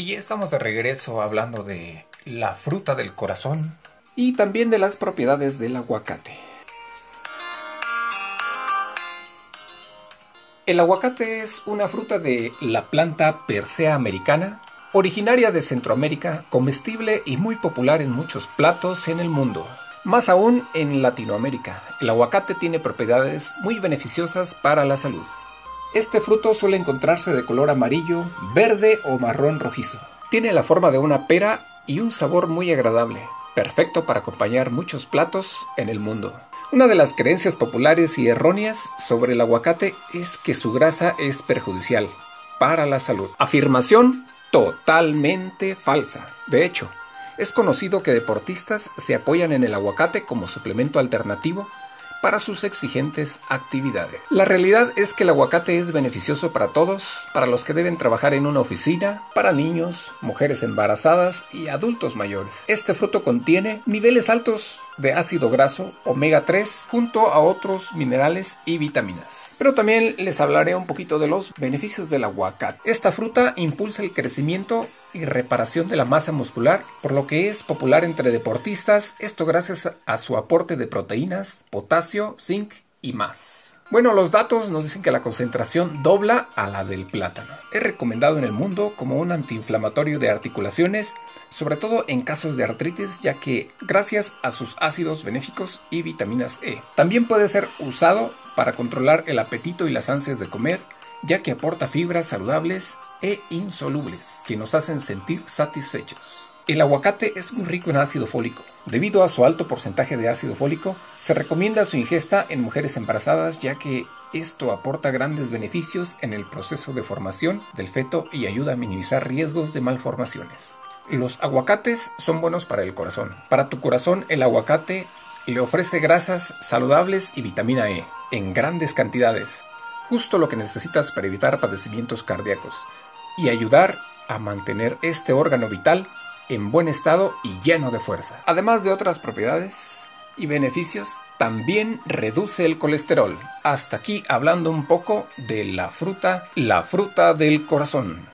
Y estamos de regreso hablando de la fruta del corazón y también de las propiedades del aguacate. El aguacate es una fruta de la planta Persea americana, originaria de Centroamérica, comestible y muy popular en muchos platos en el mundo. Más aún en Latinoamérica, el aguacate tiene propiedades muy beneficiosas para la salud. Este fruto suele encontrarse de color amarillo, verde o marrón rojizo. Tiene la forma de una pera y un sabor muy agradable, perfecto para acompañar muchos platos en el mundo. Una de las creencias populares y erróneas sobre el aguacate es que su grasa es perjudicial para la salud. Afirmación totalmente falsa. De hecho, es conocido que deportistas se apoyan en el aguacate como suplemento alternativo para sus exigentes actividades. La realidad es que el aguacate es beneficioso para todos, para los que deben trabajar en una oficina, para niños, mujeres embarazadas y adultos mayores. Este fruto contiene niveles altos de ácido graso omega 3 junto a otros minerales y vitaminas. Pero también les hablaré un poquito de los beneficios del aguacate. Esta fruta impulsa el crecimiento y reparación de la masa muscular, por lo que es popular entre deportistas, esto gracias a su aporte de proteínas, potasio, zinc y más. Bueno, los datos nos dicen que la concentración dobla a la del plátano. Es recomendado en el mundo como un antiinflamatorio de articulaciones, sobre todo en casos de artritis, ya que gracias a sus ácidos benéficos y vitaminas E. También puede ser usado para controlar el apetito y las ansias de comer, ya que aporta fibras saludables e insolubles que nos hacen sentir satisfechos. El aguacate es muy rico en ácido fólico. Debido a su alto porcentaje de ácido fólico, se recomienda su ingesta en mujeres embarazadas ya que esto aporta grandes beneficios en el proceso de formación del feto y ayuda a minimizar riesgos de malformaciones. Los aguacates son buenos para el corazón. Para tu corazón el aguacate le ofrece grasas saludables y vitamina E en grandes cantidades, justo lo que necesitas para evitar padecimientos cardíacos y ayudar a mantener este órgano vital en buen estado y lleno de fuerza. Además de otras propiedades y beneficios, también reduce el colesterol. Hasta aquí hablando un poco de la fruta, la fruta del corazón.